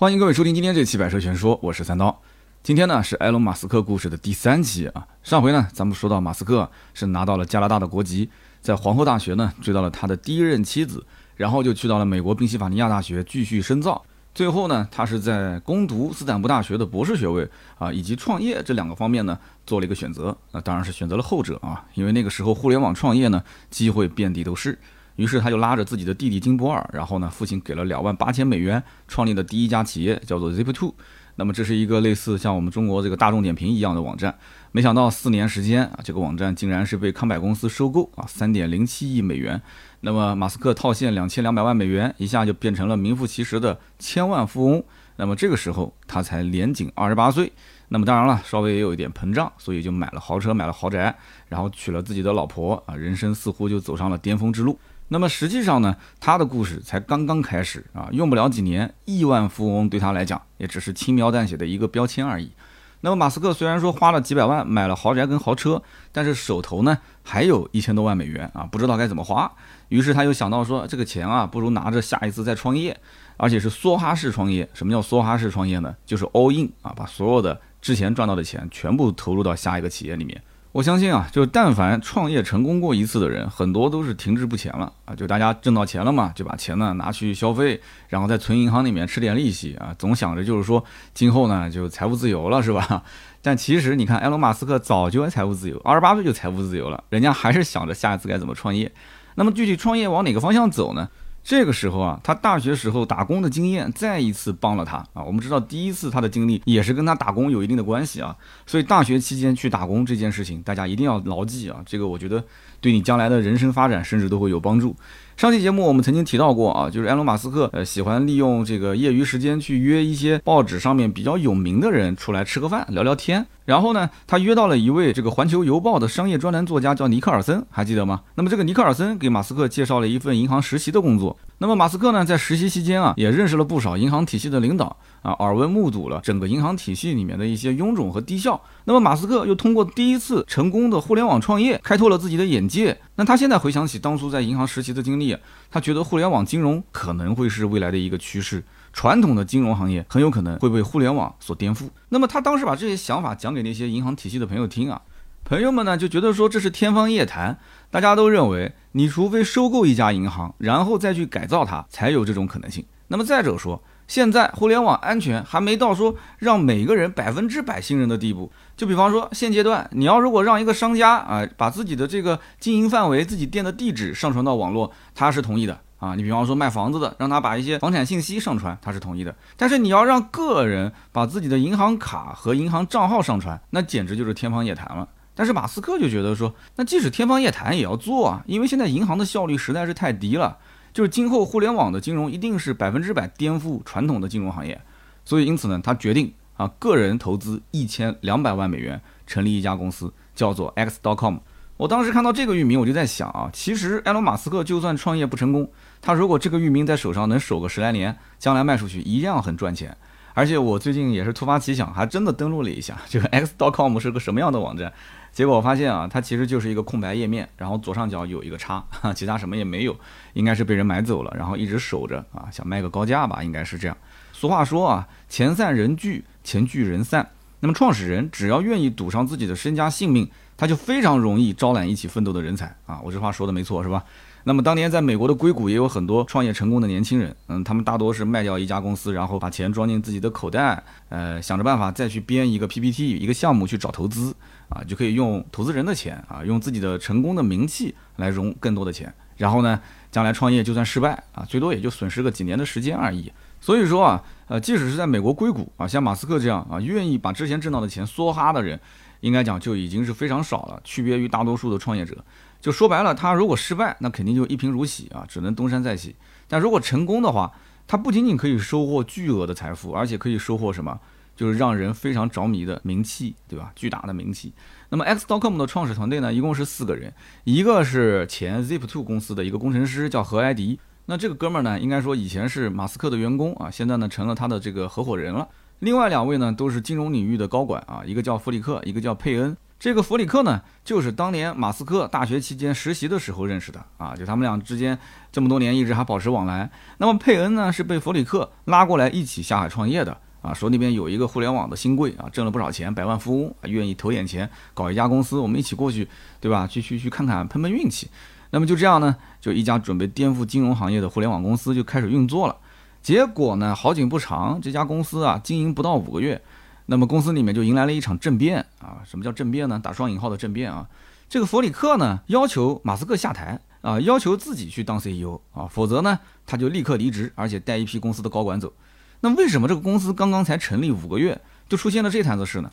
欢迎各位收听今天这期《百车全说》，我是三刀。今天呢是埃隆·马斯克故事的第三期啊。上回呢咱们说到马斯克是拿到了加拿大的国籍，在皇后大学呢追到了他的第一任妻子，然后就去到了美国宾夕法尼亚大学继续深造。最后呢，他是在攻读斯坦福大学的博士学位啊，以及创业这两个方面呢做了一个选择。那当然是选择了后者啊，因为那个时候互联网创业呢机会遍地都是。于是他就拉着自己的弟弟金博尔，然后呢，父亲给了两万八千美元，创立的第一家企业叫做 Zip2。那么这是一个类似像我们中国这个大众点评一样的网站。没想到四年时间啊，这个网站竟然是被康柏公司收购啊，三点零七亿美元。那么马斯克套现两千两百万美元，一下就变成了名副其实的千万富翁。那么这个时候他才年仅二十八岁。那么当然了，稍微也有一点膨胀，所以就买了豪车，买了豪宅，然后娶了自己的老婆啊，人生似乎就走上了巅峰之路。那么实际上呢，他的故事才刚刚开始啊，用不了几年，亿万富翁对他来讲也只是轻描淡写的一个标签而已。那么马斯克虽然说花了几百万买了豪宅跟豪车，但是手头呢还有一千多万美元啊，不知道该怎么花。于是他又想到说，这个钱啊，不如拿着下一次再创业，而且是梭哈式创业。什么叫梭哈式创业呢？就是 all in 啊，把所有的之前赚到的钱全部投入到下一个企业里面。我相信啊，就但凡创业成功过一次的人，很多都是停滞不前了啊。就大家挣到钱了嘛，就把钱呢拿去消费，然后再存银行里面吃点利息啊，总想着就是说今后呢就财务自由了，是吧？但其实你看，埃隆·马斯克早就财务自由，二十八岁就财务自由了，人家还是想着下一次该怎么创业。那么具体创业往哪个方向走呢？这个时候啊，他大学时候打工的经验再一次帮了他啊。我们知道第一次他的经历也是跟他打工有一定的关系啊，所以大学期间去打工这件事情，大家一定要牢记啊。这个我觉得对你将来的人生发展甚至都会有帮助。上期节目我们曾经提到过啊，就是埃隆·马斯克呃喜欢利用这个业余时间去约一些报纸上面比较有名的人出来吃个饭聊聊天。然后呢，他约到了一位这个《环球邮报》的商业专栏作家，叫尼克尔森，还记得吗？那么这个尼克尔森给马斯克介绍了一份银行实习的工作。那么马斯克呢，在实习期间啊，也认识了不少银行体系的领导啊，耳闻目睹了整个银行体系里面的一些臃肿和低效。那么马斯克又通过第一次成功的互联网创业，开拓了自己的眼界。那他现在回想起当初在银行实习的经历，他觉得互联网金融可能会是未来的一个趋势，传统的金融行业很有可能会被互联网所颠覆。那么他当时把这些想法讲给那些银行体系的朋友听啊，朋友们呢就觉得说这是天方夜谭，大家都认为你除非收购一家银行，然后再去改造它，才有这种可能性。那么再者说，现在互联网安全还没到说让每个人百分之百信任的地步。就比方说，现阶段你要如果让一个商家啊，把自己的这个经营范围、自己店的地址上传到网络，他是同意的啊。你比方说卖房子的，让他把一些房产信息上传，他是同意的。但是你要让个人把自己的银行卡和银行账号上传，那简直就是天方夜谭了。但是马斯克就觉得说，那即使天方夜谭也要做啊，因为现在银行的效率实在是太低了。就是今后互联网的金融一定是百分之百颠覆传统的金融行业，所以因此呢，他决定。啊，个人投资一千两百万美元成立一家公司，叫做 X.com。我当时看到这个域名，我就在想啊，其实埃隆·马斯克就算创业不成功，他如果这个域名在手上能守个十来年，将来卖出去一样很赚钱。而且我最近也是突发奇想，还真的登录了一下这个 X.com 是个什么样的网站，结果我发现啊，它其实就是一个空白页面，然后左上角有一个叉，其他什么也没有，应该是被人买走了，然后一直守着啊，想卖个高价吧，应该是这样。俗话说啊，钱散人聚，钱聚人散。那么创始人只要愿意赌上自己的身家性命，他就非常容易招揽一起奋斗的人才啊！我这话说的没错是吧？那么当年在美国的硅谷也有很多创业成功的年轻人，嗯，他们大多是卖掉一家公司，然后把钱装进自己的口袋，呃，想着办法再去编一个 PPT 一个项目去找投资啊，就可以用投资人的钱啊，用自己的成功的名气来融更多的钱，然后呢，将来创业就算失败啊，最多也就损失个几年的时间而已。所以说啊，呃，即使是在美国硅谷啊，像马斯克这样啊，愿意把之前挣到的钱梭哈的人，应该讲就已经是非常少了，区别于大多数的创业者。就说白了，他如果失败，那肯定就一贫如洗啊，只能东山再起。但如果成功的话，他不仅仅可以收获巨额的财富，而且可以收获什么？就是让人非常着迷的名气，对吧？巨大的名气。那么 X.com 的创始团队呢，一共是四个人，一个是前 Zip2 公司的一个工程师，叫何埃迪。那这个哥们儿呢，应该说以前是马斯克的员工啊，现在呢成了他的这个合伙人了。另外两位呢都是金融领域的高管啊，一个叫弗里克，一个叫佩恩。这个弗里克呢，就是当年马斯克大学期间实习的时候认识的啊，就他们俩之间这么多年一直还保持往来。那么佩恩呢，是被弗里克拉过来一起下海创业的啊，说那边有一个互联网的新贵啊，挣了不少钱，百万富翁，愿意投点钱搞一家公司，我们一起过去，对吧？去去去看看，碰碰运气。那么就这样呢，就一家准备颠覆金融行业的互联网公司就开始运作了。结果呢，好景不长，这家公司啊，经营不到五个月。那么公司里面就迎来了一场政变啊！什么叫政变呢？打双引号的政变啊！这个弗里克呢要求马斯克下台啊，要求自己去当 CEO 啊，否则呢他就立刻离职，而且带一批公司的高管走。那为什么这个公司刚刚才成立五个月就出现了这摊子事呢？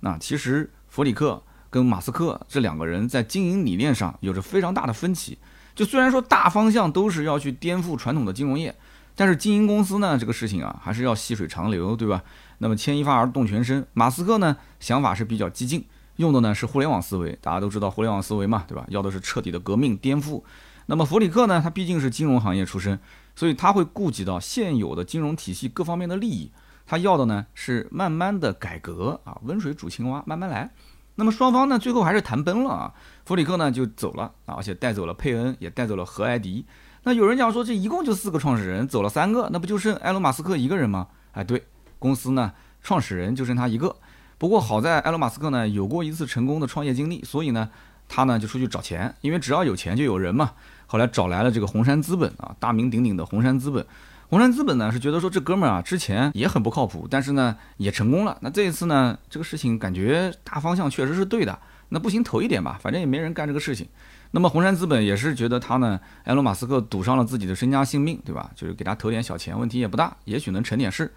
那其实弗里克跟马斯克这两个人在经营理念上有着非常大的分歧。就虽然说大方向都是要去颠覆传统的金融业。但是经营公司呢，这个事情啊，还是要细水长流，对吧？那么牵一发而动全身。马斯克呢，想法是比较激进，用的呢是互联网思维。大家都知道互联网思维嘛，对吧？要的是彻底的革命颠覆。那么弗里克呢，他毕竟是金融行业出身，所以他会顾及到现有的金融体系各方面的利益。他要的呢是慢慢的改革啊，温水煮青蛙，慢慢来。那么双方呢，最后还是谈崩了啊。弗里克呢就走了啊，而且带走了佩恩，也带走了何埃迪。那有人讲说，这一共就四个创始人，走了三个，那不就剩埃隆·马斯克一个人吗？哎，对，公司呢，创始人就剩他一个。不过好在埃隆·马斯克呢有过一次成功的创业经历，所以呢，他呢就出去找钱，因为只要有钱就有人嘛。后来找来了这个红杉资本啊，大名鼎鼎的红杉资本。红杉资本呢是觉得说这哥们儿啊之前也很不靠谱，但是呢也成功了。那这一次呢，这个事情感觉大方向确实是对的，那不行投一点吧，反正也没人干这个事情。那么红杉资本也是觉得他呢，埃隆·马斯克赌上了自己的身家性命，对吧？就是给他投点小钱，问题也不大，也许能成点事。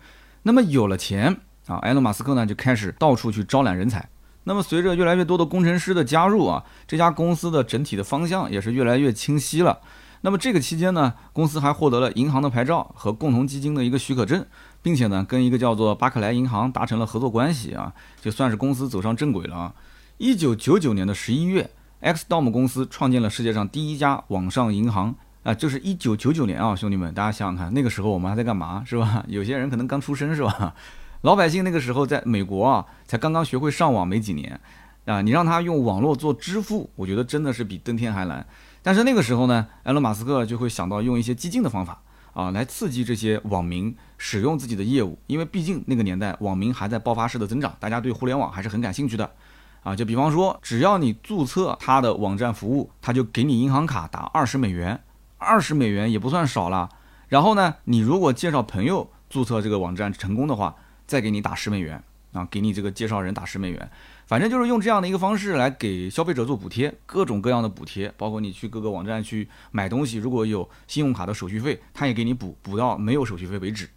那么有了钱啊，埃隆·马斯克呢就开始到处去招揽人才。那么随着越来越多的工程师的加入啊，这家公司的整体的方向也是越来越清晰了。那么这个期间呢，公司还获得了银行的牌照和共同基金的一个许可证，并且呢跟一个叫做巴克莱银行达成了合作关系啊，就算是公司走上正轨了啊。一九九九年的十一月。XDOM 公司创建了世界上第一家网上银行啊，就是一九九九年啊，兄弟们，大家想想看，那个时候我们还在干嘛，是吧？有些人可能刚出生，是吧？老百姓那个时候在美国啊，才刚刚学会上网没几年啊，你让他用网络做支付，我觉得真的是比登天还难。但是那个时候呢，埃隆·马斯克就会想到用一些激进的方法啊，来刺激这些网民使用自己的业务，因为毕竟那个年代网民还在爆发式的增长，大家对互联网还是很感兴趣的。啊，就比方说，只要你注册他的网站服务，他就给你银行卡打二十美元，二十美元也不算少了。然后呢，你如果介绍朋友注册这个网站成功的话，再给你打十美元啊，给你这个介绍人打十美元。反正就是用这样的一个方式来给消费者做补贴，各种各样的补贴，包括你去各个网站去买东西，如果有信用卡的手续费，他也给你补，补到没有手续费为止。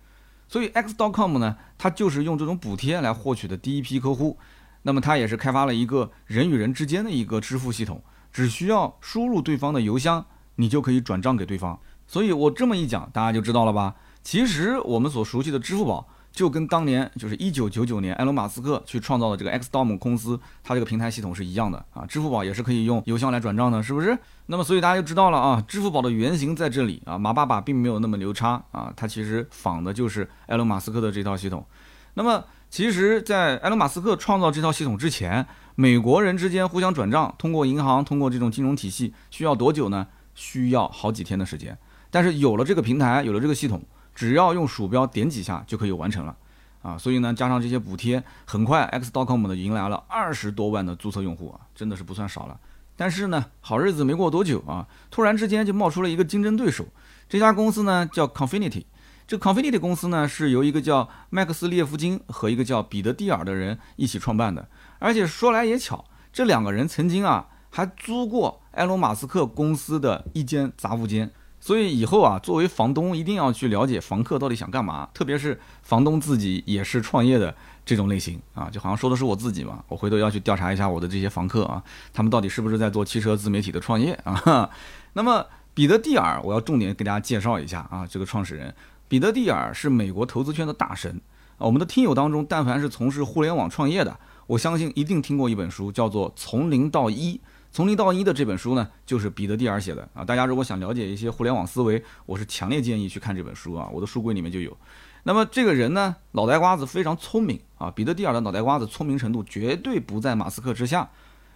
所以 X.com 呢，它就是用这种补贴来获取的第一批客户。那么它也是开发了一个人与人之间的一个支付系统，只需要输入对方的邮箱，你就可以转账给对方。所以我这么一讲，大家就知道了吧？其实我们所熟悉的支付宝，就跟当年就是一九九九年埃隆·马斯克去创造的这个 XDOM 公司，它这个平台系统是一样的啊。支付宝也是可以用邮箱来转账的，是不是？那么所以大家就知道了啊，支付宝的原型在这里啊，马爸爸并没有那么牛叉啊，它其实仿的就是埃隆·马斯克的这套系统。那么。其实，在埃隆·马斯克创造这套系统之前，美国人之间互相转账，通过银行，通过这种金融体系，需要多久呢？需要好几天的时间。但是有了这个平台，有了这个系统，只要用鼠标点几下就可以完成了。啊，所以呢，加上这些补贴，很快 X.com 呢迎来了二十多万的注册用户啊，真的是不算少了。但是呢，好日子没过多久啊，突然之间就冒出了一个竞争对手，这家公司呢叫 Confinity。这 Confinity 公司呢，是由一个叫麦克斯列夫金和一个叫彼得蒂尔的人一起创办的。而且说来也巧，这两个人曾经啊，还租过埃隆·马斯克公司的一间杂物间。所以以后啊，作为房东一定要去了解房客到底想干嘛，特别是房东自己也是创业的这种类型啊，就好像说的是我自己嘛，我回头要去调查一下我的这些房客啊，他们到底是不是在做汽车自媒体的创业啊？那么彼得蒂尔，我要重点给大家介绍一下啊，这个创始人。彼得蒂尔是美国投资圈的大神啊！我们的听友当中，但凡是从事互联网创业的，我相信一定听过一本书，叫做《从零到一》。从零到一的这本书呢，就是彼得蒂尔写的啊！大家如果想了解一些互联网思维，我是强烈建议去看这本书啊！我的书柜里面就有。那么这个人呢，脑袋瓜子非常聪明啊！彼得蒂尔的脑袋瓜子聪明程度绝对不在马斯克之下。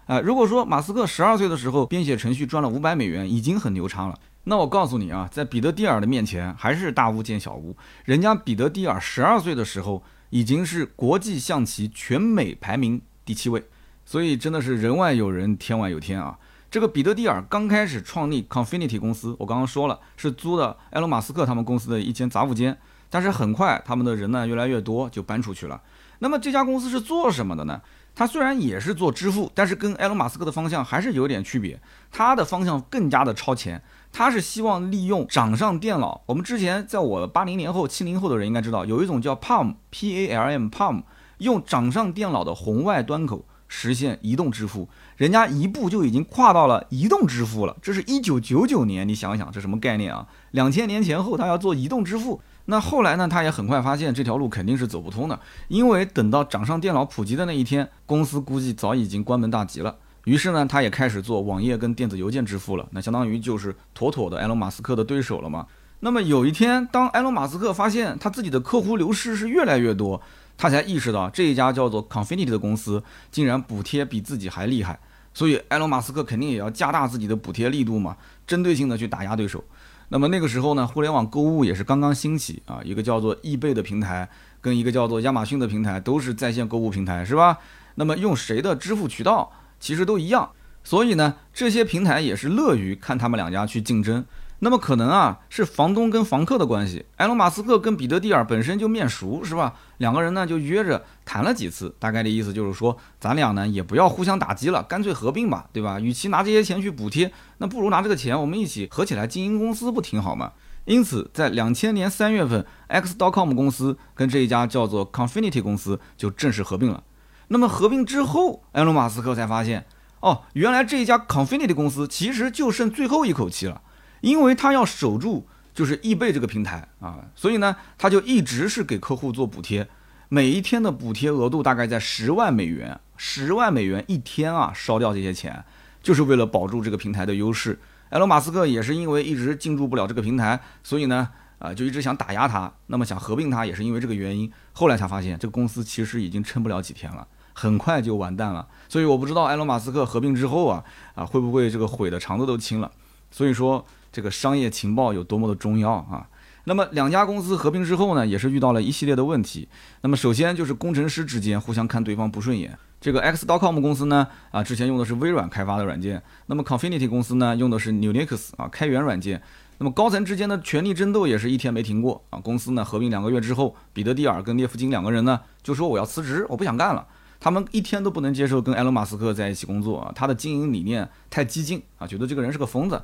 啊，如果说马斯克十二岁的时候编写程序赚了五百美元，已经很牛叉了。那我告诉你啊，在彼得蒂尔的面前还是大巫见小巫。人家彼得蒂尔十二岁的时候已经是国际象棋全美排名第七位，所以真的是人外有人，天外有天啊。这个彼得蒂尔刚开始创立 Confinity 公司，我刚刚说了是租的埃隆·马斯克他们公司的一间杂物间，但是很快他们的人呢越来越多，就搬出去了。那么这家公司是做什么的呢？它虽然也是做支付，但是跟埃隆·马斯克的方向还是有点区别。它的方向更加的超前，它是希望利用掌上电脑。我们之前在我八零年后、七零后的人应该知道，有一种叫 Palm，P-A-L-M，Palm，用掌上电脑的红外端口实现移动支付。人家一步就已经跨到了移动支付了，这是一九九九年，你想想这什么概念啊？两千年前后他要做移动支付，那后来呢？他也很快发现这条路肯定是走不通的，因为等到掌上电脑普及的那一天，公司估计早已经关门大吉了。于是呢，他也开始做网页跟电子邮件支付了，那相当于就是妥妥的埃隆·马斯克的对手了嘛。那么有一天，当埃隆·马斯克发现他自己的客户流失是越来越多，他才意识到这一家叫做 Confinity 的公司竟然补贴比自己还厉害。所以，埃隆·马斯克肯定也要加大自己的补贴力度嘛，针对性的去打压对手。那么那个时候呢，互联网购物也是刚刚兴起啊，一个叫做易贝的平台，跟一个叫做亚马逊的平台，都是在线购物平台，是吧？那么用谁的支付渠道，其实都一样。所以呢，这些平台也是乐于看他们两家去竞争。那么可能啊是房东跟房客的关系，埃隆·马斯克跟彼得蒂尔本身就面熟，是吧？两个人呢就约着谈了几次，大概的意思就是说，咱俩呢也不要互相打击了，干脆合并吧，对吧？与其拿这些钱去补贴，那不如拿这个钱我们一起合起来经营公司，不挺好吗？因此，在两千年三月份，X.com 公司跟这一家叫做 Confinity 公司就正式合并了。那么合并之后，埃隆·马斯克才发现，哦，原来这一家 Confinity 公司其实就剩最后一口气了。因为他要守住就是易贝这个平台啊，所以呢，他就一直是给客户做补贴，每一天的补贴额度大概在十万美元，十万美元一天啊，烧掉这些钱，就是为了保住这个平台的优势。埃隆·马斯克也是因为一直进驻不了这个平台，所以呢，啊，就一直想打压他，那么想合并他也是因为这个原因。后来才发现这个公司其实已经撑不了几天了，很快就完蛋了。所以我不知道埃隆·马斯克合并之后啊，啊，会不会这个毁的肠子都青了。所以说。这个商业情报有多么的重要啊！那么两家公司合并之后呢，也是遇到了一系列的问题。那么首先就是工程师之间互相看对方不顺眼。这个 X.com 公司呢，啊，之前用的是微软开发的软件，那么 Confinity 公司呢，用的是 Unix 啊开源软件。那么高层之间的权力争斗也是一天没停过啊。公司呢合并两个月之后，彼得蒂尔跟列夫金两个人呢就说我要辞职，我不想干了。他们一天都不能接受跟埃隆·马斯克在一起工作啊，他的经营理念太激进啊，觉得这个人是个疯子。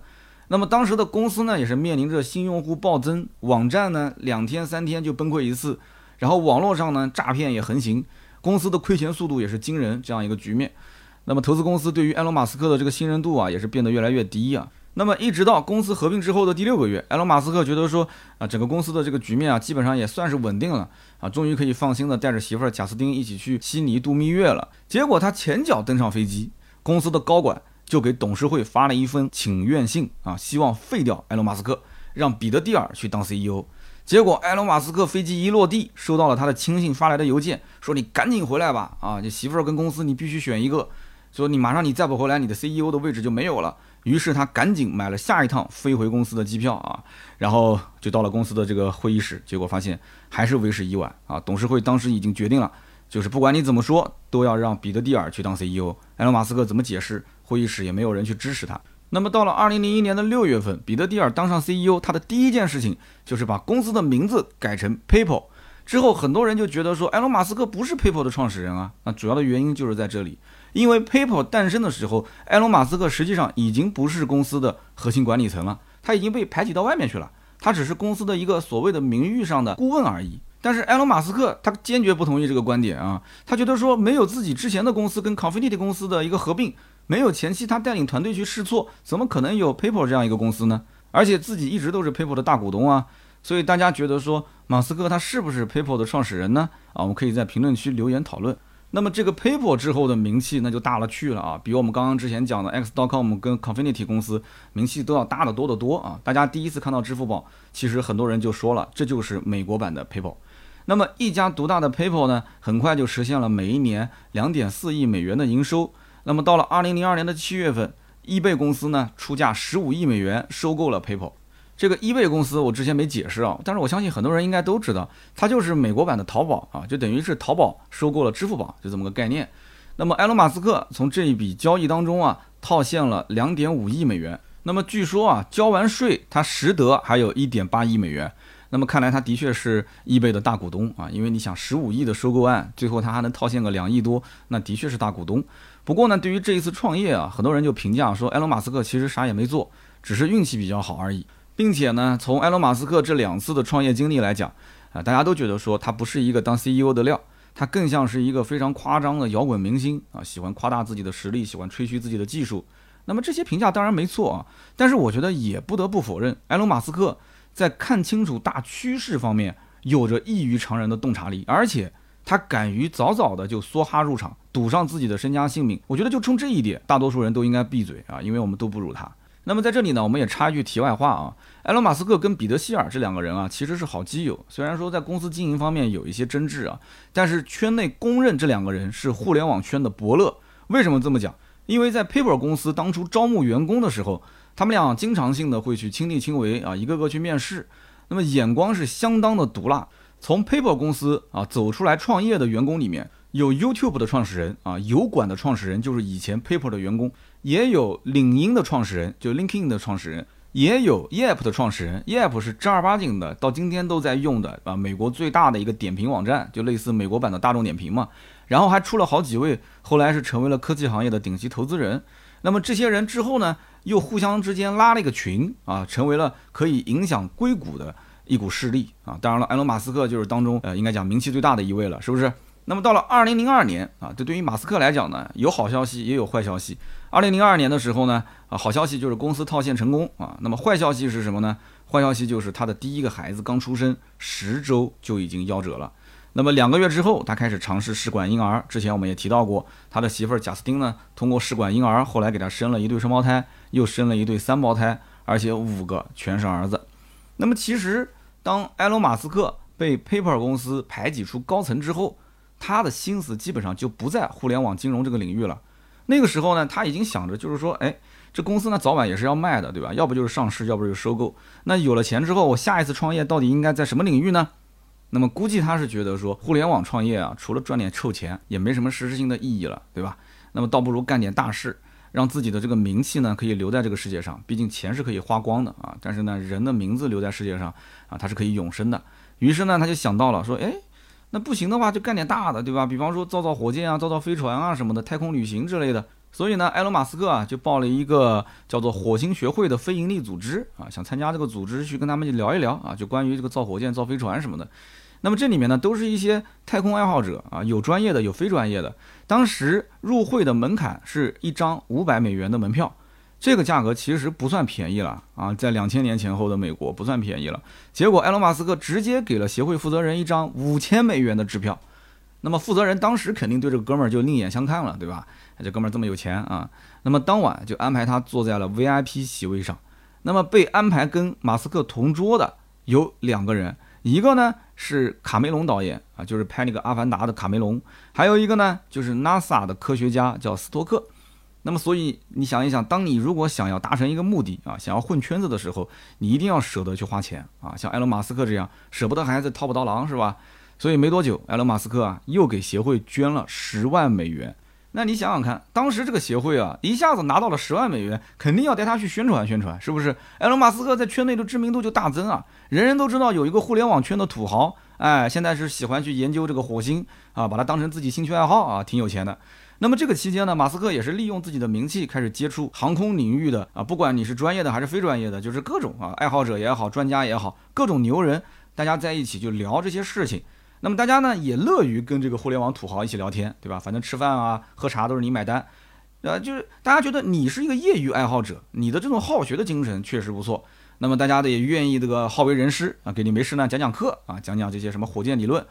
那么当时的公司呢，也是面临着新用户暴增，网站呢两天三天就崩溃一次，然后网络上呢诈骗也横行，公司的亏钱速度也是惊人，这样一个局面。那么投资公司对于埃隆·马斯克的这个信任度啊，也是变得越来越低啊。那么一直到公司合并之后的第六个月，埃隆·马斯克觉得说啊，整个公司的这个局面啊，基本上也算是稳定了啊，终于可以放心的带着媳妇儿贾斯汀一起去悉尼度蜜月了。结果他前脚登上飞机，公司的高管。就给董事会发了一封请愿信啊，希望废掉埃隆·马斯克，让彼得蒂尔去当 CEO。结果埃隆·马斯克飞机一落地，收到了他的亲信发来的邮件，说你赶紧回来吧，啊，你媳妇儿跟公司你必须选一个，说你马上你再不回来，你的 CEO 的位置就没有了。于是他赶紧买了下一趟飞回公司的机票啊，然后就到了公司的这个会议室，结果发现还是为时已晚啊，董事会当时已经决定了，就是不管你怎么说，都要让彼得蒂尔去当 CEO。埃隆·马斯克怎么解释？会议室也没有人去支持他。那么到了二零零一年的六月份，彼得蒂尔当上 CEO，他的第一件事情就是把公司的名字改成 PayPal。之后很多人就觉得说，埃隆·马斯克不是 PayPal 的创始人啊。那主要的原因就是在这里，因为 PayPal 诞生的时候，埃隆·马斯克实际上已经不是公司的核心管理层了，他已经被排挤到外面去了。他只是公司的一个所谓的名誉上的顾问而已。但是埃隆·马斯克他坚决不同意这个观点啊，他觉得说没有自己之前的公司跟 Confinity 公司的一个合并。没有前期他带领团队去试错，怎么可能有 PayPal 这样一个公司呢？而且自己一直都是 PayPal 的大股东啊，所以大家觉得说马斯克他是不是 PayPal 的创始人呢？啊，我们可以在评论区留言讨论。那么这个 PayPal 之后的名气那就大了去了啊，比我们刚刚之前讲的 X.com 跟 Confinity 公司名气都要大得多得多啊！大家第一次看到支付宝，其实很多人就说了，这就是美国版的 PayPal。那么一家独大的 PayPal 呢，很快就实现了每一年两点四亿美元的营收。那么到了二零零二年的七月份，eBay 公司呢出价十五亿美元收购了 PayPal。这个 eBay 公司我之前没解释啊，但是我相信很多人应该都知道，它就是美国版的淘宝啊，就等于是淘宝收购了支付宝，就这么个概念。那么埃隆·马斯克从这一笔交易当中啊套现了两点五亿美元。那么据说啊交完税，他实得还有一点八亿美元。那么看来他的确是 eBay 的大股东啊，因为你想十五亿的收购案，最后他还能套现个两亿多，那的确是大股东。不过呢，对于这一次创业啊，很多人就评价说，埃隆·马斯克其实啥也没做，只是运气比较好而已。并且呢，从埃隆·马斯克这两次的创业经历来讲，啊，大家都觉得说他不是一个当 CEO 的料，他更像是一个非常夸张的摇滚明星啊，喜欢夸大自己的实力，喜欢吹嘘自己的技术。那么这些评价当然没错啊，但是我觉得也不得不否认，埃隆·马斯克在看清楚大趋势方面有着异于常人的洞察力，而且他敢于早早的就梭哈入场，赌上自己的身家性命。我觉得就冲这一点，大多数人都应该闭嘴啊，因为我们都不如他。那么在这里呢，我们也插一句题外话啊，埃隆·马斯克跟彼得·希尔这两个人啊，其实是好基友。虽然说在公司经营方面有一些争执啊，但是圈内公认这两个人是互联网圈的伯乐。为什么这么讲？因为在 Paper 公司当初招募员工的时候，他们俩经常性的会去亲力亲为啊，一个个去面试，那么眼光是相当的毒辣。从 Paper 公司啊走出来创业的员工里面，有 YouTube 的创始人啊，油管的创始人就是以前 Paper 的员工。也有领英的创始人，就 LinkedIn 的创始人，也有 Yelp 的创始人。Yelp 是正儿八经的，到今天都在用的啊，美国最大的一个点评网站，就类似美国版的大众点评嘛。然后还出了好几位，后来是成为了科技行业的顶级投资人。那么这些人之后呢，又互相之间拉了一个群啊，成为了可以影响硅谷的一股势力啊。当然了，埃隆·马斯克就是当中呃，应该讲名气最大的一位了，是不是？那么到了二零零二年啊，这对于马斯克来讲呢，有好消息也有坏消息。二零零二年的时候呢，啊，好消息就是公司套现成功啊。那么坏消息是什么呢？坏消息就是他的第一个孩子刚出生十周就已经夭折了。那么两个月之后，他开始尝试试管婴儿。之前我们也提到过，他的媳妇儿贾斯汀呢，通过试管婴儿，后来给他生了一对双胞胎，又生了一对三胞胎，而且五个全是儿子。那么其实，当埃隆·马斯克被 Paper 公司排挤出高层之后，他的心思基本上就不在互联网金融这个领域了。那个时候呢，他已经想着，就是说，哎，这公司呢早晚也是要卖的，对吧？要不就是上市，要不就是收购。那有了钱之后，我下一次创业到底应该在什么领域呢？那么估计他是觉得说，互联网创业啊，除了赚点臭钱，也没什么实质性的意义了，对吧？那么倒不如干点大事，让自己的这个名气呢可以留在这个世界上。毕竟钱是可以花光的啊，但是呢，人的名字留在世界上啊，它是可以永生的。于是呢，他就想到了说，哎。那不行的话，就干点大的，对吧？比方说造造火箭啊，造造飞船啊什么的，太空旅行之类的。所以呢，埃隆·马斯克啊就报了一个叫做火星学会的非营利组织啊，想参加这个组织去跟他们去聊一聊啊，就关于这个造火箭、造飞船什么的。那么这里面呢，都是一些太空爱好者啊，有专业的，有非专业的。当时入会的门槛是一张五百美元的门票。这个价格其实不算便宜了啊，在两千年前后的美国不算便宜了。结果埃隆·马斯克直接给了协会负责人一张五千美元的支票，那么负责人当时肯定对这个哥们儿就另眼相看了，对吧？这哥们儿这么有钱啊，那么当晚就安排他坐在了 VIP 席位上。那么被安排跟马斯克同桌的有两个人，一个呢是卡梅隆导演啊，就是拍那个《阿凡达》的卡梅隆，还有一个呢就是 NASA 的科学家叫斯托克。那么，所以你想一想，当你如果想要达成一个目的啊，想要混圈子的时候，你一定要舍得去花钱啊。像埃隆·马斯克这样，舍不得孩子套不到狼，是吧？所以没多久，埃隆·马斯克啊，又给协会捐了十万美元。那你想想看，当时这个协会啊，一下子拿到了十万美元，肯定要带他去宣传宣传，是不是？埃隆·马斯克在圈内的知名度就大增啊，人人都知道有一个互联网圈的土豪，哎，现在是喜欢去研究这个火星啊，把它当成自己兴趣爱好啊，挺有钱的。那么这个期间呢，马斯克也是利用自己的名气开始接触航空领域的啊，不管你是专业的还是非专业的，就是各种啊爱好者也好，专家也好，各种牛人，大家在一起就聊这些事情。那么大家呢也乐于跟这个互联网土豪一起聊天，对吧？反正吃饭啊、喝茶都是你买单，呃，就是大家觉得你是一个业余爱好者，你的这种好学的精神确实不错。那么大家的也愿意这个好为人师啊，给你没事呢讲讲课啊，讲讲这些什么火箭理论。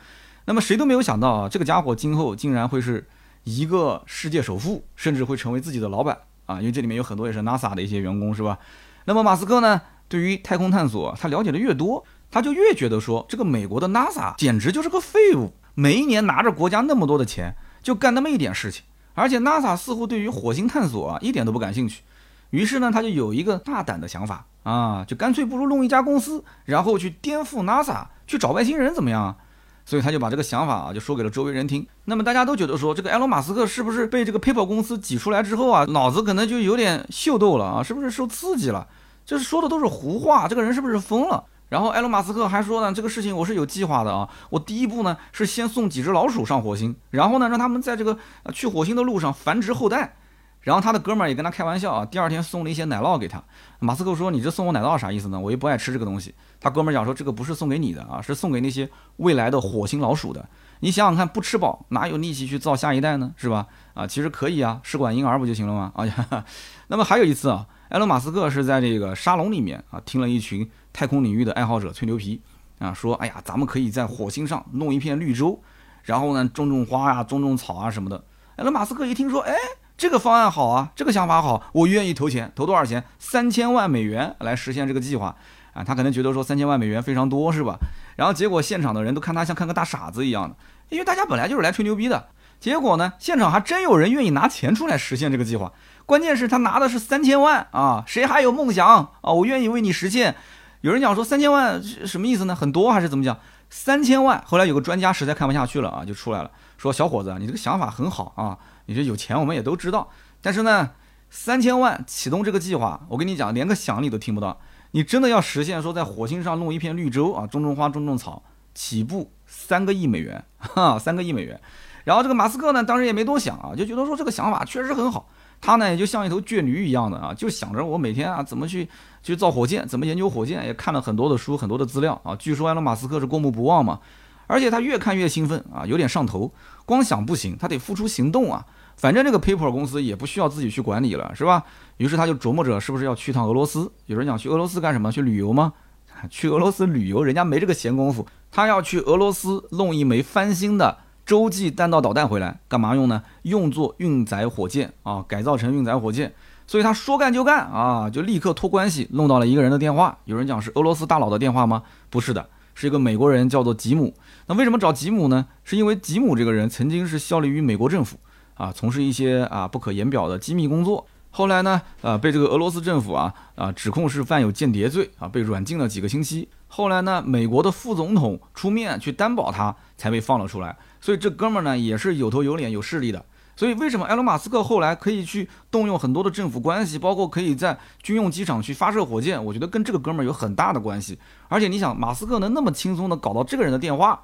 那么谁都没有想到啊，这个家伙今后竟然会是。一个世界首富，甚至会成为自己的老板啊！因为这里面有很多也是 NASA 的一些员工，是吧？那么马斯克呢，对于太空探索，他了解的越多，他就越觉得说，这个美国的 NASA 简直就是个废物，每一年拿着国家那么多的钱，就干那么一点事情而且 NASA 似乎对于火星探索啊一点都不感兴趣。于是呢，他就有一个大胆的想法啊，就干脆不如弄一家公司，然后去颠覆 NASA，去找外星人怎么样？所以他就把这个想法啊就说给了周围人听。那么大家都觉得说，这个埃隆·马斯克是不是被这个 PayPal 公司挤出来之后啊，脑子可能就有点秀逗了啊？是不是受刺激了？就是说的都是胡话，这个人是不是疯了？然后埃隆·马斯克还说呢，这个事情我是有计划的啊。我第一步呢是先送几只老鼠上火星，然后呢让他们在这个去火星的路上繁殖后代。然后他的哥们儿也跟他开玩笑啊，第二天送了一些奶酪给他。马斯克说：“你这送我奶酪啥意思呢？我又不爱吃这个东西。”他哥们儿讲说：“这个不是送给你的啊，是送给那些未来的火星老鼠的。你想想看，不吃饱哪有力气去造下一代呢？是吧？啊，其实可以啊，试管婴儿不就行了吗？啊，那么还有一次啊，埃隆·马斯克是在这个沙龙里面啊，听了一群。太空领域的爱好者吹牛皮啊，说哎呀，咱们可以在火星上弄一片绿洲，然后呢种种花呀，种种草啊什么的。埃隆马斯克一听说，哎，这个方案好啊，这个想法好，我愿意投钱，投多少钱？三千万美元来实现这个计划啊。他可能觉得说三千万美元非常多是吧？然后结果现场的人都看他像看个大傻子一样的，因为大家本来就是来吹牛逼的。结果呢，现场还真有人愿意拿钱出来实现这个计划。关键是他拿的是三千万啊，谁还有梦想啊？我愿意为你实现。有人讲说三千万什么意思呢？很多还是怎么讲？三千万。后来有个专家实在看不下去了啊，就出来了，说小伙子，你这个想法很好啊，你这有钱我们也都知道，但是呢，三千万启动这个计划，我跟你讲，连个响你都听不到。你真的要实现说在火星上弄一片绿洲啊，种种花，种种草，起步三个亿美元，哈，三个亿美元。然后这个马斯克呢，当时也没多想啊，就觉得说这个想法确实很好。他呢也就像一头倔驴一样的啊，就想着我每天啊怎么去去造火箭，怎么研究火箭，也看了很多的书，很多的资料啊。据说埃隆·马斯克是过目不忘嘛，而且他越看越兴奋啊，有点上头。光想不行，他得付出行动啊。反正这个 PayPal 公司也不需要自己去管理了，是吧？于是他就琢磨着是不是要去趟俄罗斯。有人讲去俄罗斯干什么？去旅游吗？去俄罗斯旅游，人家没这个闲工夫。他要去俄罗斯弄一枚翻新的。洲际弹道导弹回来干嘛用呢？用作运载火箭啊，改造成运载火箭。所以他说干就干啊，就立刻托关系弄到了一个人的电话。有人讲是俄罗斯大佬的电话吗？不是的，是一个美国人，叫做吉姆。那为什么找吉姆呢？是因为吉姆这个人曾经是效力于美国政府啊，从事一些啊不可言表的机密工作。后来呢，呃，被这个俄罗斯政府啊啊指控是犯有间谍罪啊，被软禁了几个星期。后来呢，美国的副总统出面去担保他，才被放了出来。所以这哥们儿呢也是有头有脸有势力的，所以为什么埃隆·马斯克后来可以去动用很多的政府关系，包括可以在军用机场去发射火箭？我觉得跟这个哥们儿有很大的关系。而且你想，马斯克能那么轻松的搞到这个人的电话，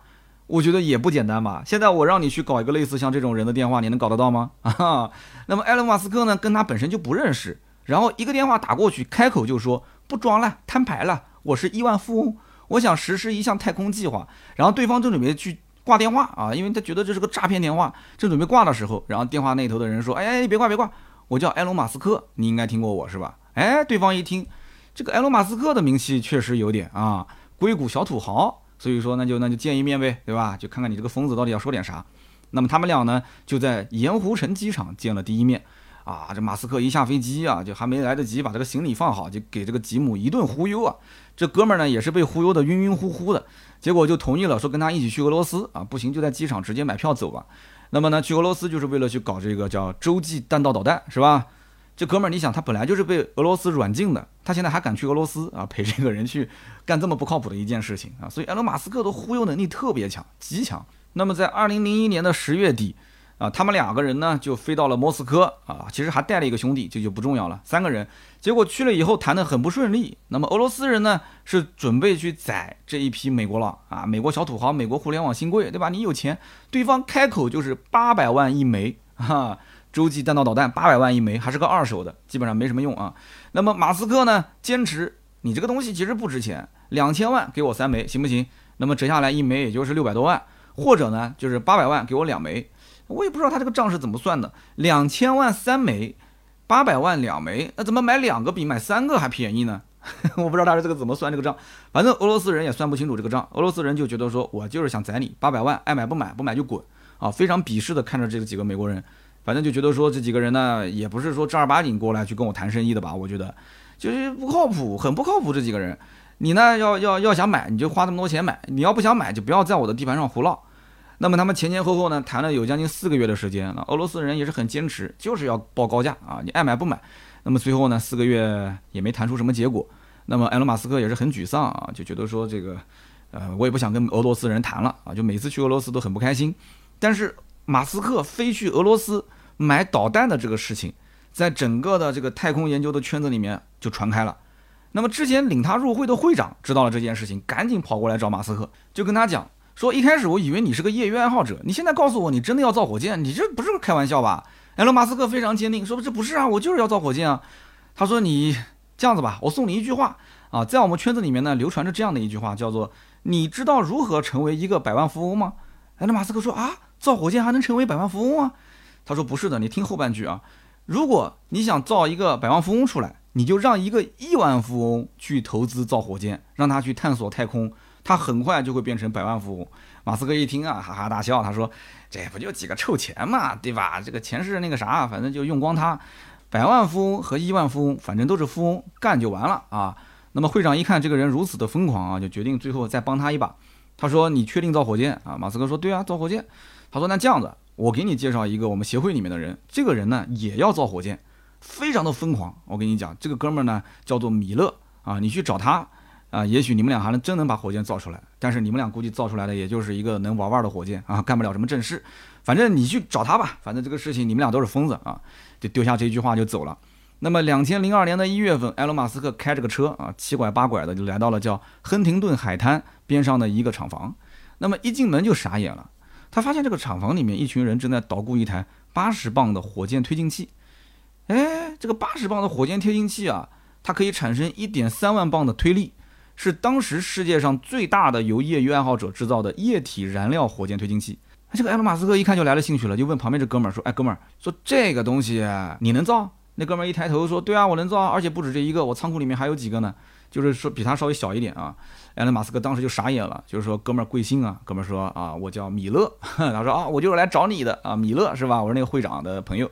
我觉得也不简单吧？现在我让你去搞一个类似像这种人的电话，你能搞得到吗？啊，那么埃隆·马斯克呢，跟他本身就不认识，然后一个电话打过去，开口就说不装了，摊牌了，我是亿万富翁，我想实施一项太空计划，然后对方正准备去。挂电话啊，因为他觉得这是个诈骗电话，正准备挂的时候，然后电话那头的人说：“哎，别挂别挂，我叫埃隆·马斯克，你应该听过我是吧？”哎，对方一听，这个埃隆·马斯克的名气确实有点啊，硅谷小土豪，所以说那就那就见一面呗，对吧？就看看你这个疯子到底要说点啥。那么他们俩呢，就在盐湖城机场见了第一面。啊，这马斯克一下飞机啊，就还没来得及把这个行李放好，就给这个吉姆一顿忽悠啊。这哥们儿呢，也是被忽悠的晕晕乎乎的。结果就同意了，说跟他一起去俄罗斯啊，不行就在机场直接买票走吧。那么呢，去俄罗斯就是为了去搞这个叫洲际弹道导弹，是吧？这哥们儿，你想他本来就是被俄罗斯软禁的，他现在还敢去俄罗斯啊，陪这个人去干这么不靠谱的一件事情啊？所以埃隆·马斯克的忽悠能力特别强，极强。那么在二零零一年的十月底。啊，他们两个人呢就飞到了莫斯科啊，其实还带了一个兄弟，这就不重要了。三个人，结果去了以后谈得很不顺利。那么俄罗斯人呢是准备去宰这一批美国佬啊，美国小土豪，美国互联网新贵，对吧？你有钱，对方开口就是八百万一枚啊，洲际弹道导弹八百万一枚，还是个二手的，基本上没什么用啊。那么马斯克呢坚持，你这个东西其实不值钱，两千万给我三枚行不行？那么折下来一枚也就是六百多万，或者呢就是八百万给我两枚。我也不知道他这个账是怎么算的，两千万三枚，八百万两枚，那怎么买两个比买三个还便宜呢？我不知道他是这个怎么算这个账，反正俄罗斯人也算不清楚这个账。俄罗斯人就觉得说我就是想宰你，八百万爱买不买，不买就滚啊！非常鄙视的看着这几个美国人，反正就觉得说这几个人呢，也不是说正儿八经过来去跟我谈生意的吧？我觉得就是不靠谱，很不靠谱。这几个人，你呢要要要想买，你就花那么多钱买；你要不想买，就不要在我的地盘上胡闹。那么他们前前后后呢谈了有将近四个月的时间，那俄罗斯人也是很坚持，就是要报高价啊，你爱买不买。那么最后呢四个月也没谈出什么结果。那么埃隆·马斯克也是很沮丧啊，就觉得说这个，呃，我也不想跟俄罗斯人谈了啊，就每次去俄罗斯都很不开心。但是马斯克飞去俄罗斯买导弹的这个事情，在整个的这个太空研究的圈子里面就传开了。那么之前领他入会的会长知道了这件事情，赶紧跑过来找马斯克，就跟他讲。说一开始我以为你是个业余爱好者，你现在告诉我你真的要造火箭，你这不是开玩笑吧？埃隆·马斯克非常坚定，说这不是啊，我就是要造火箭啊。他说你这样子吧，我送你一句话啊，在我们圈子里面呢流传着这样的一句话，叫做你知道如何成为一个百万富翁吗？埃隆·马斯克说啊，造火箭还能成为百万富翁啊？他说不是的，你听后半句啊，如果你想造一个百万富翁出来，你就让一个亿万富翁去投资造火箭，让他去探索太空。他很快就会变成百万富翁。马斯克一听啊，哈哈大笑，他说：“这不就几个臭钱嘛，对吧？这个钱是那个啥，反正就用光它。百万富翁和亿万富翁，反正都是富翁，干就完了啊。”那么会长一看这个人如此的疯狂啊，就决定最后再帮他一把。他说：“你确定造火箭啊？”马斯克说：“对啊，造火箭。”他说：“那这样子，我给你介绍一个我们协会里面的人，这个人呢也要造火箭，非常的疯狂。我跟你讲，这个哥们儿呢叫做米勒啊，你去找他。”啊，也许你们俩还能真能把火箭造出来，但是你们俩估计造出来的也就是一个能玩玩的火箭啊，干不了什么正事。反正你去找他吧，反正这个事情你们俩都是疯子啊，就丢下这句话就走了。那么两千零二年的一月份，埃隆·马斯克开着个车啊，七拐八拐的就来到了叫亨廷顿海滩边上的一个厂房。那么一进门就傻眼了，他发现这个厂房里面一群人正在捣鼓一台八十磅的火箭推进器。哎，这个八十磅的火箭推进器啊，它可以产生一点三万磅的推力。是当时世界上最大的由业余爱好者制造的液体燃料火箭推进器。这个埃隆·马斯克一看就来了兴趣了，就问旁边这哥们儿说：“哎，哥们儿，说这个东西你能造？”那哥们儿一抬头说：“对啊，我能造，而且不止这一个，我仓库里面还有几个呢。就是说比他稍微小一点啊。”埃隆·马斯克当时就傻眼了，就是说：“哥们儿贵姓啊？”哥们儿说：“啊，我叫米勒。”他说：“啊，我就是来找你的啊，米勒是吧？我是那个会长的朋友。”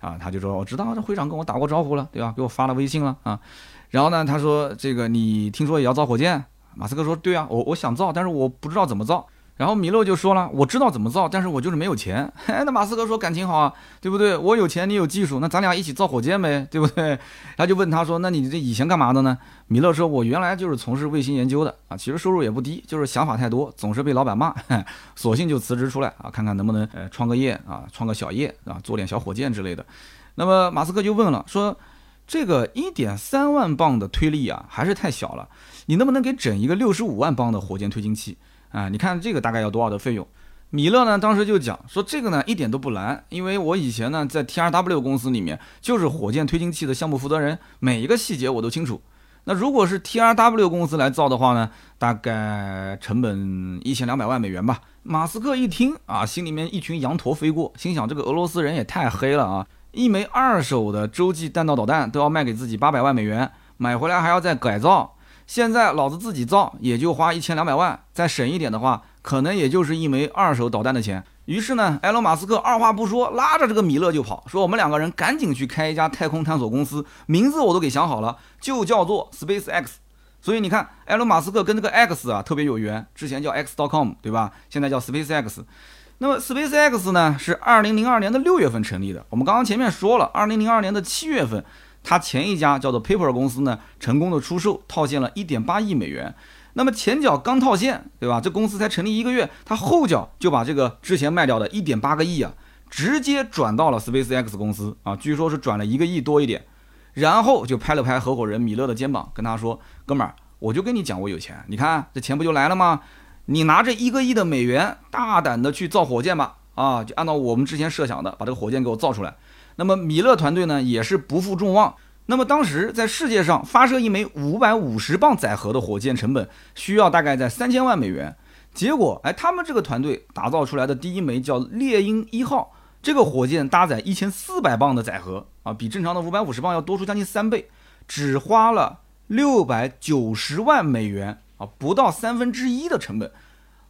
啊，他就说：“我知道，这会长跟我打过招呼了，对吧？给我发了微信了啊。”然后呢，他说：“这个你听说也要造火箭？”马斯克说：“对啊，我我想造，但是我不知道怎么造。”然后米勒就说了：“我知道怎么造，但是我就是没有钱。”那马斯克说：“感情好啊，对不对？我有钱，你有技术，那咱俩一起造火箭呗，对不对？”他就问他说：“那你这以前干嘛的呢？”米勒说：“我原来就是从事卫星研究的啊，其实收入也不低，就是想法太多，总是被老板骂，索性就辞职出来啊，看看能不能呃创个业啊，创个小业啊，做点小火箭之类的。”那么马斯克就问了说。这个一点三万磅的推力啊，还是太小了。你能不能给整一个六十五万磅的火箭推进器啊？你看这个大概要多少的费用？米勒呢，当时就讲说这个呢一点都不难，因为我以前呢在 T R W 公司里面就是火箭推进器的项目负责人，每一个细节我都清楚。那如果是 T R W 公司来造的话呢，大概成本一千两百万美元吧。马斯克一听啊，心里面一群羊驼飞过，心想这个俄罗斯人也太黑了啊。一枚二手的洲际弹道导弹都要卖给自己八百万美元，买回来还要再改造。现在老子自己造，也就花一千两百万，再省一点的话，可能也就是一枚二手导弹的钱。于是呢，埃隆·马斯克二话不说，拉着这个米勒就跑，说我们两个人赶紧去开一家太空探索公司，名字我都给想好了，就叫做 Space X。所以你看，埃隆·马斯克跟这个 X 啊特别有缘，之前叫 X.com，对吧？现在叫 Space X。那么 SpaceX 呢是二零零二年的六月份成立的。我们刚刚前面说了，二零零二年的七月份，它前一家叫做 Paper 公司呢成功的出售套现了一点八亿美元。那么前脚刚套现，对吧？这公司才成立一个月，它后脚就把这个之前卖掉的一点八个亿啊，直接转到了 SpaceX 公司啊，据说是转了一个亿多一点。然后就拍了拍合伙人米勒的肩膀，跟他说：“哥们儿，我就跟你讲，我有钱，你看这钱不就来了吗？”你拿着一个亿的美元，大胆的去造火箭吧！啊，就按照我们之前设想的，把这个火箭给我造出来。那么米勒团队呢，也是不负众望。那么当时在世界上发射一枚五百五十磅载荷的火箭，成本需要大概在三千万美元。结果，哎，他们这个团队打造出来的第一枚叫猎鹰一号，这个火箭搭载一千四百磅的载荷啊，比正常的五百五十磅要多出将近三倍，只花了六百九十万美元。啊，不到三分之一的成本，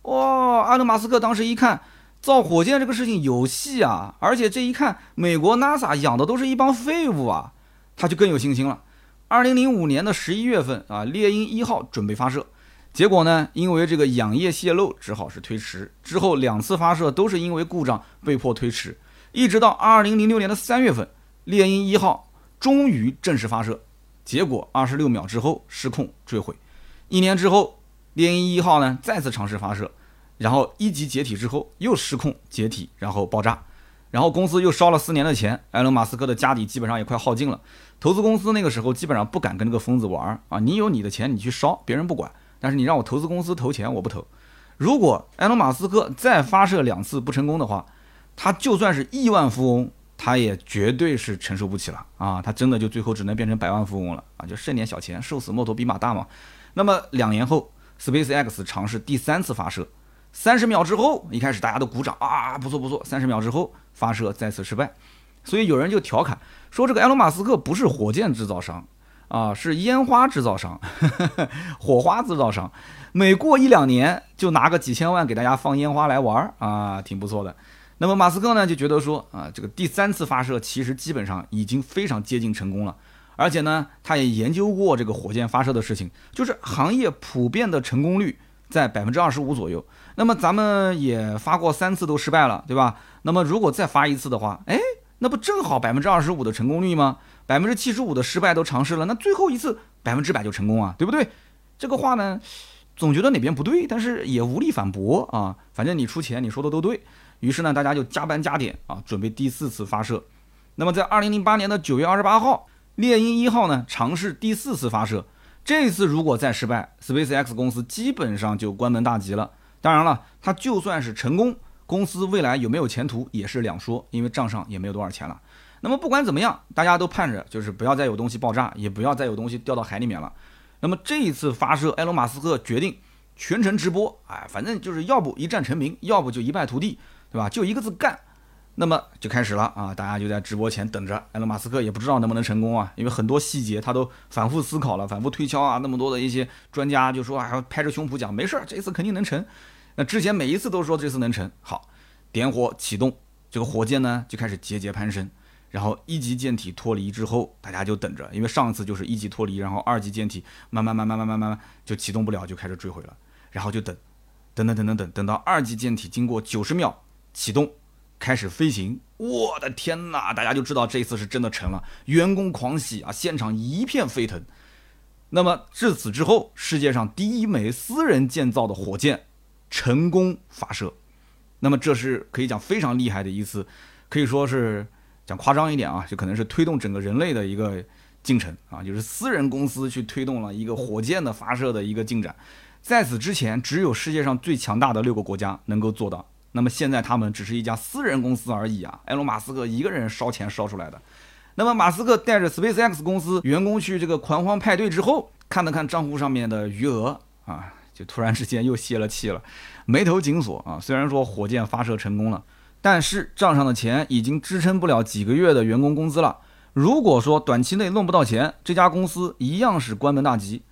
哇！阿德马斯克当时一看，造火箭这个事情有戏啊，而且这一看，美国 NASA 养的都是一帮废物啊，他就更有信心了。二零零五年的十一月份啊，猎鹰一号准备发射，结果呢，因为这个氧液泄漏，只好是推迟。之后两次发射都是因为故障被迫推迟，一直到二零零六年的三月份，猎鹰一号终于正式发射。结果二十六秒之后失控坠毁。一年之后，猎鹰一号呢再次尝试发射，然后一级解体之后又失控解体，然后爆炸。然后公司又烧了四年的钱，埃隆·马斯克的家底基本上也快耗尽了。投资公司那个时候基本上不敢跟这个疯子玩啊！你有你的钱，你去烧，别人不管。但是你让我投资公司投钱，我不投。如果埃隆·马斯克再发射两次不成功的话，他就算是亿万富翁，他也绝对是承受不起了啊！他真的就最后只能变成百万富翁了啊！就剩点小钱，瘦死骆驼比马大嘛。那么两年后，SpaceX 尝试第三次发射，三十秒之后，一开始大家都鼓掌啊，不错不错。三十秒之后发射再次失败，所以有人就调侃说，这个埃隆·马斯克不是火箭制造商。啊，是烟花制造商，火花制造商，每过一两年就拿个几千万给大家放烟花来玩儿啊，挺不错的。那么马斯克呢就觉得说啊，这个第三次发射其实基本上已经非常接近成功了，而且呢，他也研究过这个火箭发射的事情，就是行业普遍的成功率在百分之二十五左右。那么咱们也发过三次都失败了，对吧？那么如果再发一次的话，哎，那不正好百分之二十五的成功率吗？百分之七十五的失败都尝试了，那最后一次百分之百就成功啊，对不对？这个话呢，总觉得哪边不对，但是也无力反驳啊。反正你出钱，你说的都对。于是呢，大家就加班加点啊，准备第四次发射。那么在二零零八年的九月二十八号，猎鹰一号呢尝试第四次发射。这次如果再失败，SpaceX 公司基本上就关门大吉了。当然了，它就算是成功，公司未来有没有前途也是两说，因为账上也没有多少钱了。那么不管怎么样，大家都盼着就是不要再有东西爆炸，也不要再有东西掉到海里面了。那么这一次发射，埃隆·马斯克决定全程直播，哎，反正就是要不一战成名，要不就一败涂地，对吧？就一个字干。那么就开始了啊，大家就在直播前等着。埃隆·马斯克也不知道能不能成功啊，因为很多细节他都反复思考了，反复推敲啊。那么多的一些专家就说啊，拍着胸脯讲没事儿，这次肯定能成。那之前每一次都说这次能成，好，点火启动，这个火箭呢就开始节节攀升。然后一级舰体脱离之后，大家就等着，因为上次就是一级脱离，然后二级舰体慢慢慢慢慢慢慢慢就启动不了，就开始坠毁了。然后就等，等等等等等，等到二级舰体经过九十秒启动，开始飞行。我的天哪！大家就知道这次是真的成了，员工狂喜啊，现场一片沸腾。那么至此之后，世界上第一枚私人建造的火箭成功发射。那么这是可以讲非常厉害的一次，可以说是。讲夸张一点啊，就可能是推动整个人类的一个进程啊，就是私人公司去推动了一个火箭的发射的一个进展。在此之前，只有世界上最强大的六个国家能够做到。那么现在他们只是一家私人公司而已啊，埃隆·马斯克一个人烧钱烧出来的。那么马斯克带着 SpaceX 公司员工去这个狂欢派对之后，看了看账户上面的余额啊，就突然之间又泄了气了，眉头紧锁啊。虽然说火箭发射成功了。但是账上的钱已经支撑不了几个月的员工工资了。如果说短期内弄不到钱，这家公司一样是关门大吉。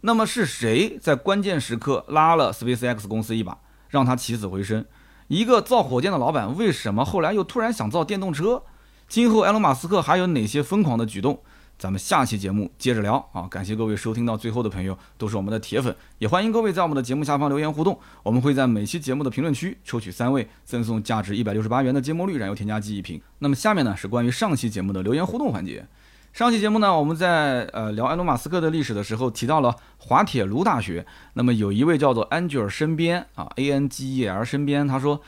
那么是谁在关键时刻拉了 SpaceX 公司一把，让他起死回生？一个造火箭的老板，为什么后来又突然想造电动车？今后埃隆·马斯克还有哪些疯狂的举动？咱们下期节目接着聊啊！感谢各位收听到最后的朋友，都是我们的铁粉，也欢迎各位在我们的节目下方留言互动。我们会在每期节目的评论区抽取三位，赠送价值一百六十八元的芥末绿燃油添加剂一瓶。那么下面呢是关于上期节目的留言互动环节。上期节目呢我们在呃聊埃隆·马斯克的历史的时候提到了滑铁卢大学，那么有一位叫做安吉尔身边啊 A N G E L 身边，他说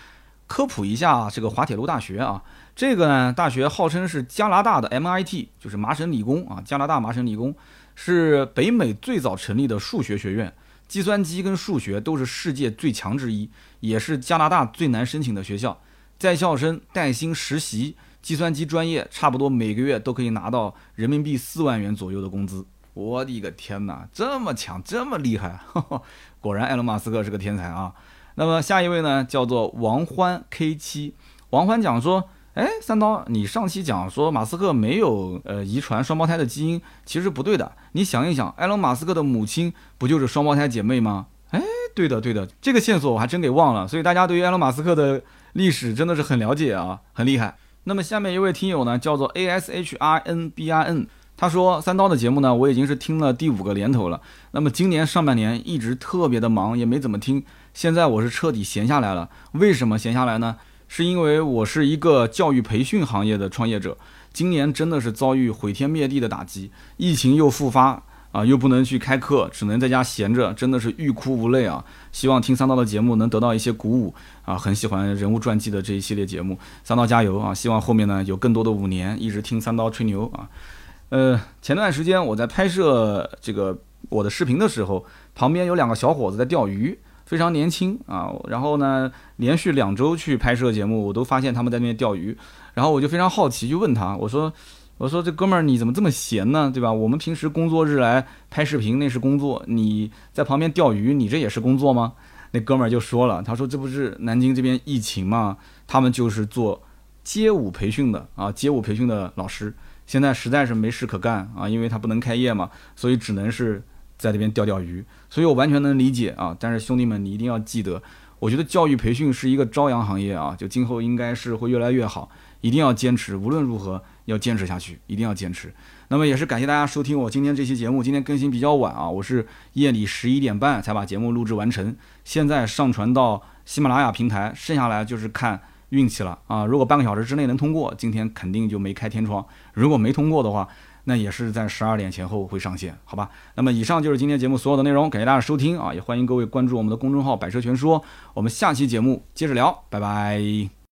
科普一下这个滑铁卢大学啊。这个呢，大学号称是加拿大的 MIT，就是麻省理工啊，加拿大麻省理工是北美最早成立的数学学院，计算机跟数学都是世界最强之一，也是加拿大最难申请的学校，在校生带薪实习，计算机专业差不多每个月都可以拿到人民币四万元左右的工资。我的个天哪，这么强，这么厉害，果然埃隆·马斯克是个天才啊。那么下一位呢，叫做王欢 K 七，王欢讲说。哎，三刀，你上期讲说马斯克没有呃遗传双胞胎的基因，其实不对的。你想一想，埃隆·马斯克的母亲不就是双胞胎姐妹吗？哎，对的，对的，这个线索我还真给忘了。所以大家对于埃隆·马斯克的历史真的是很了解啊，很厉害。那么下面一位听友呢，叫做 A S H I N B I N，他说三刀的节目呢，我已经是听了第五个年头了。那么今年上半年一直特别的忙，也没怎么听。现在我是彻底闲下来了。为什么闲下来呢？是因为我是一个教育培训行业的创业者，今年真的是遭遇毁天灭地的打击，疫情又复发。啊，又不能去开课，只能在家闲着，真的是欲哭无泪啊！希望听三刀的节目能得到一些鼓舞啊！很喜欢人物传记的这一系列节目，三刀加油啊！希望后面呢有更多的五年一直听三刀吹牛啊！呃，前段时间我在拍摄这个我的视频的时候，旁边有两个小伙子在钓鱼，非常年轻啊。然后呢，连续两周去拍摄节目，我都发现他们在那边钓鱼，然后我就非常好奇，就问他，我说。我说这哥们儿你怎么这么闲呢？对吧？我们平时工作日来拍视频那是工作，你在旁边钓鱼，你这也是工作吗？那哥们儿就说了，他说这不是南京这边疫情嘛，他们就是做街舞培训的啊，街舞培训的老师，现在实在是没事可干啊，因为他不能开业嘛，所以只能是在这边钓钓鱼。所以我完全能理解啊，但是兄弟们你一定要记得，我觉得教育培训是一个朝阳行业啊，就今后应该是会越来越好，一定要坚持，无论如何。要坚持下去，一定要坚持。那么也是感谢大家收听我今天这期节目。今天更新比较晚啊，我是夜里十一点半才把节目录制完成，现在上传到喜马拉雅平台，剩下来就是看运气了啊。如果半个小时之内能通过，今天肯定就没开天窗；如果没通过的话，那也是在十二点前后会上线，好吧？那么以上就是今天节目所有的内容，感谢大家收听啊，也欢迎各位关注我们的公众号“百车全说”。我们下期节目接着聊，拜拜。